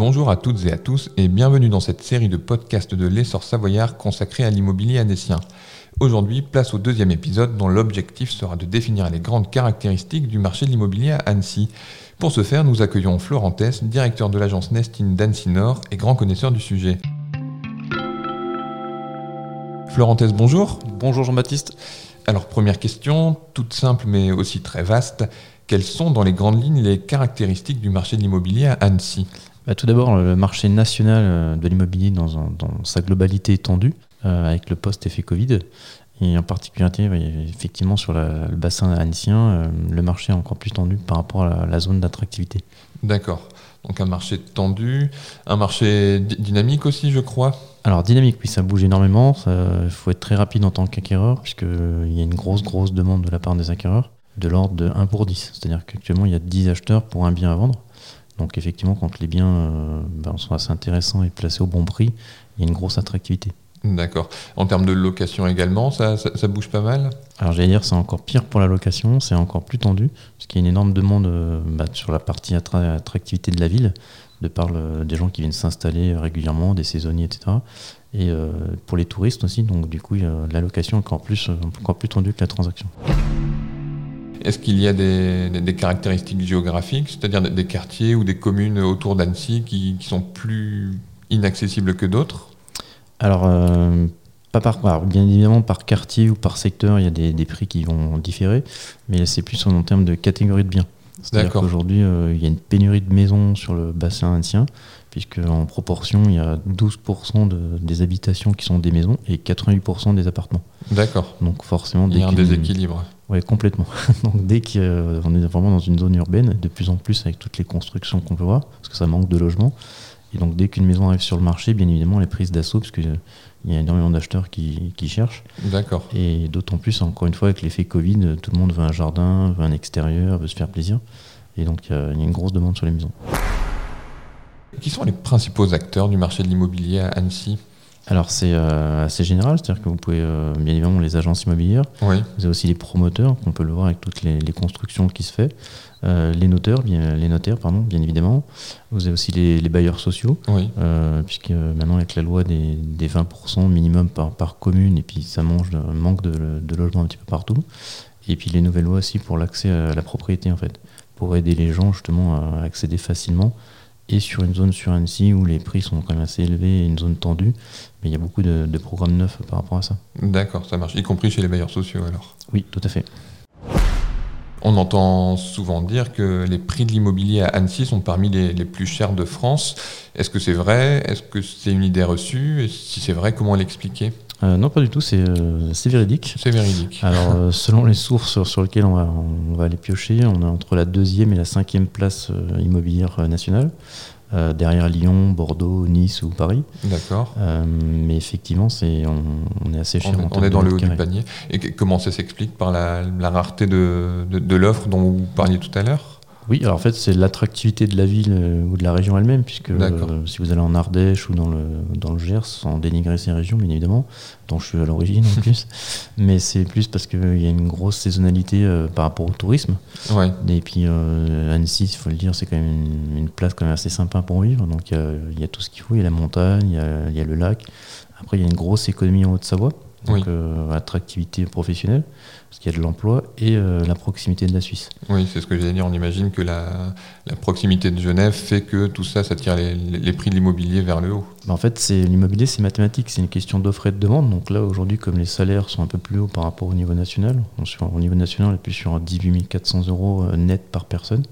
Bonjour à toutes et à tous et bienvenue dans cette série de podcasts de l'essor savoyard consacrée à l'immobilier annécien. Aujourd'hui, place au deuxième épisode dont l'objectif sera de définir les grandes caractéristiques du marché de l'immobilier à Annecy. Pour ce faire, nous accueillons Florentès, directeur de l'agence Nestine d'Annecy Nord et grand connaisseur du sujet. Florentès, bonjour. Bonjour Jean-Baptiste. Alors première question, toute simple mais aussi très vaste. Quelles sont dans les grandes lignes les caractéristiques du marché de l'immobilier à Annecy? Bah, Tout d'abord, le marché national euh, de l'immobilier dans, sa globalité étendue, euh, avec le post-effet Covid. Et en particularité, effectivement, sur le bassin annécien, euh, le marché est encore plus tendu par rapport à la, zone d'attractivité. D'accord. Donc un marché tendu, un marché dynamique aussi, je crois? Alors dynamique, oui, ça bouge énormément. Il faut être très rapide en tant qu'acquéreur, puisqu'il y a une grosse, grosse demande de la part des acquéreurs de l'ordre de 1 pour 10. C'est-à-dire qu'actuellement, il y a 10 acheteurs pour un bien à vendre. Donc effectivement, quand les biens euh, ben, sont assez intéressants et placés au bon prix, il y a une grosse attractivité. D'accord. En termes de location également, ça, bouge pas mal? Alors j'allais dire c'est encore pire pour la location, c'est encore plus tendu, parce qu'il y a une énorme demande euh, bah, sur la partie attractivité de la ville, de par des gens qui viennent s'installer régulièrement, des saisonniers, etc. Et euh, pour les touristes aussi, donc du coup la location est encore plus, encore plus tendue que la transaction. Est-ce qu'il y a des, caractéristiques géographiques, c'est-à-dire des quartiers ou des communes autour d'Annecy qui, sont plus inaccessibles que d'autres? Alors, euh, pas par, bien évidemment, par quartier ou par secteur, il y a des, prix qui vont différer, mais c'est plus en, termes de catégorie de biens. C'est-à-dire qu'aujourd'hui, euh, il y a une pénurie de maisons sur le bassin ancien, puisque en proportion, il y a 12% des habitations qui sont des maisons et 88% des appartements. D'accord. Donc forcément, il y a un déséquilibre. Oui, complètement. Donc dès qu'on est vraiment dans une zone urbaine, de plus en plus avec toutes les constructions qu'on peut voir, parce que ça manque de logements, et donc dès qu'une maison arrive sur le marché, bien évidemment, elle est prise d'assaut, parce qu'il y a énormément d'acheteurs qui, cherchent. D'accord. Et d'autant plus, encore une fois, avec l'effet Covid, tout le monde veut un jardin, veut un extérieur, veut se faire plaisir. Et donc il y a une grosse demande sur les maisons. Qui sont les principaux acteurs du marché de l'immobilier à Annecy? Alors c'est euh, assez général, c'est-à-dire que vous pouvez euh, bien évidemment les agences immobilières, oui. vous avez aussi les promoteurs, on peut le voir avec toutes les, constructions qui se fait, euh, les notaires, bien, les notaires pardon, bien évidemment, vous avez aussi les, bailleurs sociaux, oui. puisque maintenant avec la loi des, 20% minimum par, par, commune, et puis ça mange manque de, de logement un petit peu partout, et puis les nouvelles lois aussi pour l'accès à la propriété en fait, pour aider les gens justement à accéder facilement et sur une zone sur Annecy où les prix sont quand même assez élevés et une zone tendue. Mais il y a beaucoup de, programmes neufs par rapport à ça. D'accord, ça marche, y compris chez les bailleurs sociaux alors Oui, tout à fait. On entend souvent dire que les prix de l'immobilier à Annecy sont parmi les, les plus chers de France. Est-ce que c'est vrai? Est-ce que c'est une idée reçue? Et si c'est vrai, comment l'expliquer? Euh, non, pas du tout, c'est euh, véridique. C'est véridique. Alors, euh, selon les sources sur, lesquelles on va, on va aller piocher, on est entre la deuxième et la cinquième place immobilière nationale. Derrière Lyon, Bordeaux, Nice ou Paris. D'accord. mais effectivement, c'est on, est assez cher. On, est dans le haut du panier. Et comment ça s'explique par la, rareté de, de l'offre dont vous parliez tout à l'heure? Oui, alors en fait, c'est l'attractivité de la ville euh, ou de la région elle-même, puisque euh, si vous allez en Ardèche ou dans le, dans le Gers, sans dénigrer ces régions, bien évidemment, dont je suis à l'origine en plus, mais c'est plus parce qu'il y a une grosse saisonnalité euh, par rapport au tourisme. Ouais. Et puis Annecy, il faut le dire, c'est quand même une, place quand même assez sympa pour vivre. Donc il y, a tout ce qu'il faut, il y a la montagne, il y a, y a, le lac. Après, il y a une grosse économie en Haute-Savoie donc euh, attractivité professionnelle, parce qu'il y a de l'emploi, et euh, la proximité de la Suisse. Oui, c'est ce que j'allais dire. On imagine que la, proximité de Genève fait que tout ça, ça tire les, prix de l'immobilier vers le haut. Bah, en fait, c'est l'immobilier, c'est mathématique, c'est une question d'offre et de demande. Donc là, aujourd'hui, comme les salaires sont un peu plus hauts par rapport au niveau national, on au niveau national, on est plus sur 18 400 euros euh, net par personne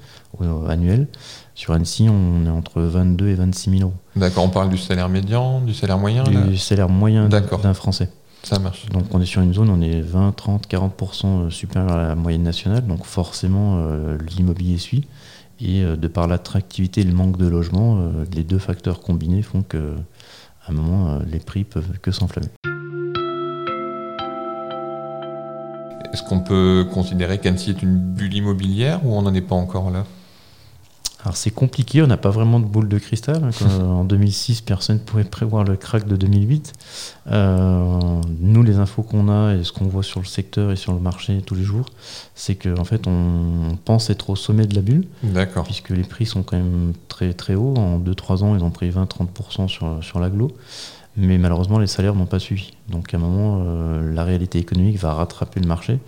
annuel. Sur Annecy, on est entre 22 et 26 000 euros. D'accord, on parle du salaire médian, du salaire moyen Du salaire moyen d'un Français. Ça marche. Donc on est sur une zone, on est 20, 30, 40% supérieur à la moyenne nationale, donc forcément euh, l'immobilier suit. Et euh, de par l'attractivité et le manque de logement, euh, les deux facteurs combinés font que à un moment les prix peuvent que s'enflammer. Est-ce qu'on peut considérer qu'Annecy est une bulle immobilière ou on n'en est pas encore là? Alors c'est compliqué, on n'a pas vraiment de boule de cristal. hein, quand, en 2006, personne ne pouvait prévoir le crack de 2008. Euh, nous, les infos qu'on a et ce qu'on voit sur le secteur et sur le marché tous les jours, c'est qu'en fait, on pense être au sommet de la bulle, D'accord. puisque les prix sont quand même très très hauts. En 2-3 ans, ils ont pris 20-30% sur, sur l'aglo. Mais malheureusement, les salaires n'ont pas suivi. Donc à un moment, euh, la réalité économique va rattraper le marché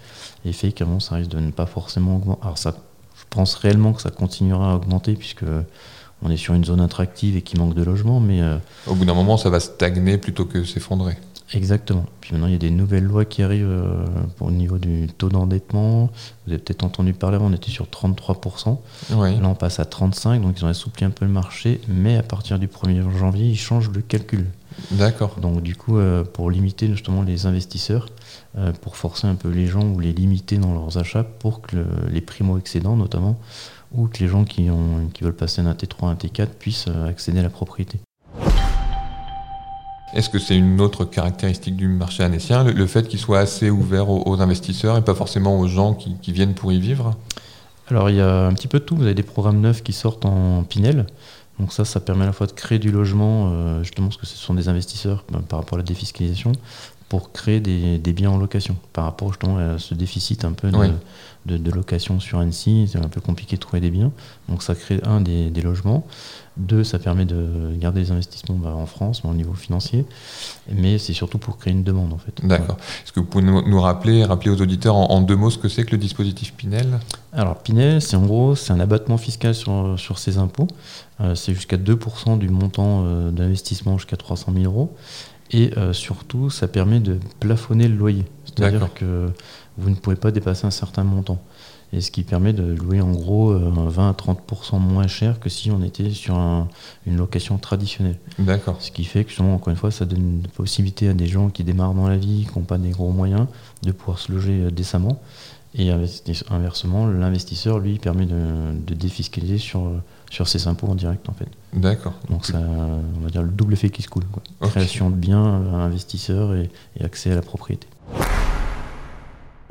et fait qu'à un moment, ça risque de ne pas forcément augmenter. Alors ça, je pense réellement que ça continuera à augmenter puisque on est sur une zone attractive et qui manque de logements, mais euh, Au bout d'un moment, ça va stagner plutôt que s'effondrer. exactement. Puis maintenant, il y a des nouvelles lois qui arrivent euh, pour au niveau du taux d'endettement. Vous avez peut-être entendu parler, on était sur 33%. Oui. Là, on passe à 35%, donc ils ont assoupli un peu le marché, mais à partir du 1er janvier, ils changent le calcul. D'accord. Donc du coup, euh, pour limiter justement les investisseurs, euh, pour forcer un peu les gens ou les limiter dans leurs achats pour que le- les primo-excédents notamment, ou que les gens qui, ont, qui veulent passer d'un T3 à un T4 puissent euh, accéder à la propriété. Est-ce que c'est une autre caractéristique du marché annécien, le, le fait qu'il soit assez ouvert aux, aux investisseurs et pas forcément aux gens qui, qui viennent pour y vivre? Alors il y a un petit peu de tout, vous avez des programmes neufs qui sortent en Pinel. Donc ça, ça permet à la fois de créer du logement, euh, justement parce que ce sont des investisseurs ben, par rapport à la défiscalisation, pour créer des, des biens en location, par rapport justement à ce déficit un peu de, Oui. de- de location sur Annecy, c'est un peu compliqué de trouver des biens. Donc ça crée un des, des logements, deux ça permet de garder les investissements bah, en France, mais au niveau financier, mais c'est surtout pour créer une demande en fait. D'accord. Est-ce que vous pouvez nous, nous rappeler, rappeler aux auditeurs en, en deux mots ce que c'est que le dispositif Pinel? Alors Pinel, c'est en gros c'est un abattement fiscal sur, sur ses impôts. Euh, c'est jusqu'à 2% du montant euh, d'investissement jusqu'à 300 000 euros. Et euh, surtout, ça permet de plafonner le loyer. C'est-à-dire que vous ne pouvez pas dépasser un certain montant. Et ce qui permet de louer en gros euh, 20 à 30% moins cher que si on était sur un- une location traditionnelle. D'accord. Ce qui fait que, justement, encore une fois, ça donne une possibilité à des gens qui démarrent dans la vie, qui n'ont pas des gros moyens, de pouvoir se loger euh, décemment. Et inversement, l'investisseur, lui, permet de, de défiscaliser sur, euh, sur ses impôts en direct, en fait. D'accord. Donc, ça, on va dire le double effet qui se coule. quoi. Création de biens, euh, investisseur et, et accès à la propriété.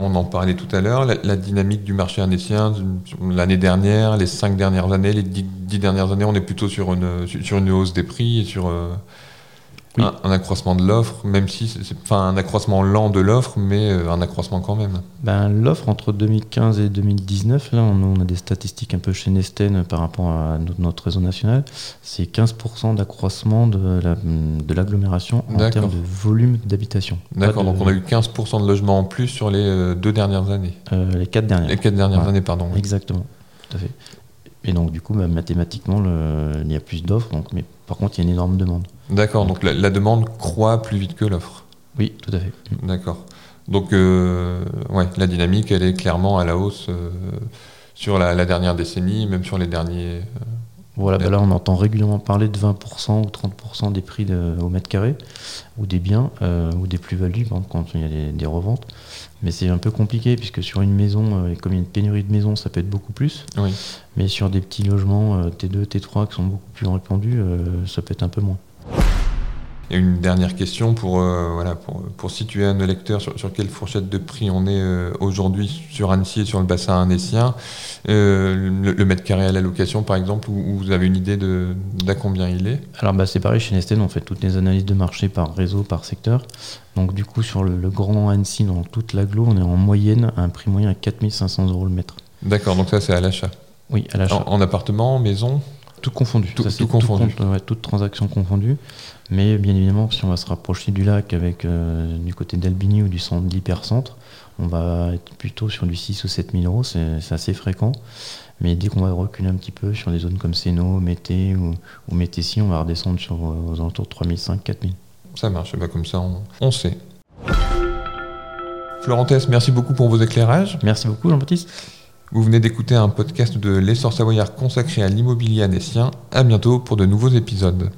On en parlait tout à l'heure, la, la dynamique du marché annécien, l'année dernière, les cinq dernières années, les dix, dix dernières années, on est plutôt sur une, sur une hausse des prix et sur euh, Oui. un, un accroissement de l'offre, même si c'est enfin un accroissement lent de l'offre, mais euh, un accroissement quand même. Ben, L'offre entre 2015 et 2019, là on, on a des statistiques un peu chez Nesten par rapport à notre, notre réseau national, c'est 15% d'accroissement de la- de l'agglomération en termes de volume d'habitation. D'accord, de- donc on a eu 15% de logements en plus sur les euh, deux dernières années. euh, les quatre dernières. Les quatre dernières Ouais. années, pardon. oui. Exactement, tout à fait. Et donc du coup, bah, mathématiquement, le- il y a plus d'offres, donc, mais par contre, il y a une énorme demande. D'accord, donc la, la demande croît plus vite que l'offre. Oui, tout à fait. D'accord. Donc, euh, ouais, la dynamique, elle est clairement à la hausse euh, sur la, la dernière décennie, même sur les derniers. euh, Voilà, Ouais. là on entend régulièrement parler de 20% ou 30% des prix de- au mètre carré, ou des biens, euh, ou des plus-values, quand il y a des, des reventes. Mais c'est un peu compliqué, puisque sur une maison, euh, comme il y a une pénurie de maisons, ça peut être beaucoup plus. Oui. Mais sur des petits logements euh, T2, T3 qui sont beaucoup plus répandus, euh, ça peut être un peu moins. Et une dernière question pour, euh, voilà, pour, pour situer à nos lecteurs sur, sur quelle fourchette de prix on est euh, aujourd'hui sur Annecy et sur le bassin annécien. Euh, le, le mètre carré à la location, par exemple, où, où vous avez une idée de- d'à combien il est? Alors bah, c'est pareil chez Nesten, on fait toutes les analyses de marché par réseau, par secteur. Donc du coup sur le, le grand Annecy, dans toute l'agglo, on est en moyenne à un prix moyen à 4500 euros le mètre. D'accord, donc ça c'est à l'achat. Oui, à l'achat. En, en appartement, en maison? Tout confondu. Tout- Ça, tout confondu. compte- ouais, toute transaction confondue. Mais bien évidemment, si on va se rapprocher du lac avec euh, du côté d'Albigny ou du centre d'hypercentre, on va être plutôt sur du 6 ou 7 000 euros, c'est assez fréquent. Mais dès qu'on va reculer un petit peu sur des zones comme Séno, Mété ou, ou Métécy, on va redescendre sur, euh, aux alentours de 3 500, 4 000. Ça marche, bah comme ça on, on sait. Florentès, merci beaucoup pour vos éclairages. Merci beaucoup Jean-Baptiste. Vous venez d'écouter un podcast de l'essor savoyard consacré à l'immobilier annécien. À bientôt pour de nouveaux épisodes.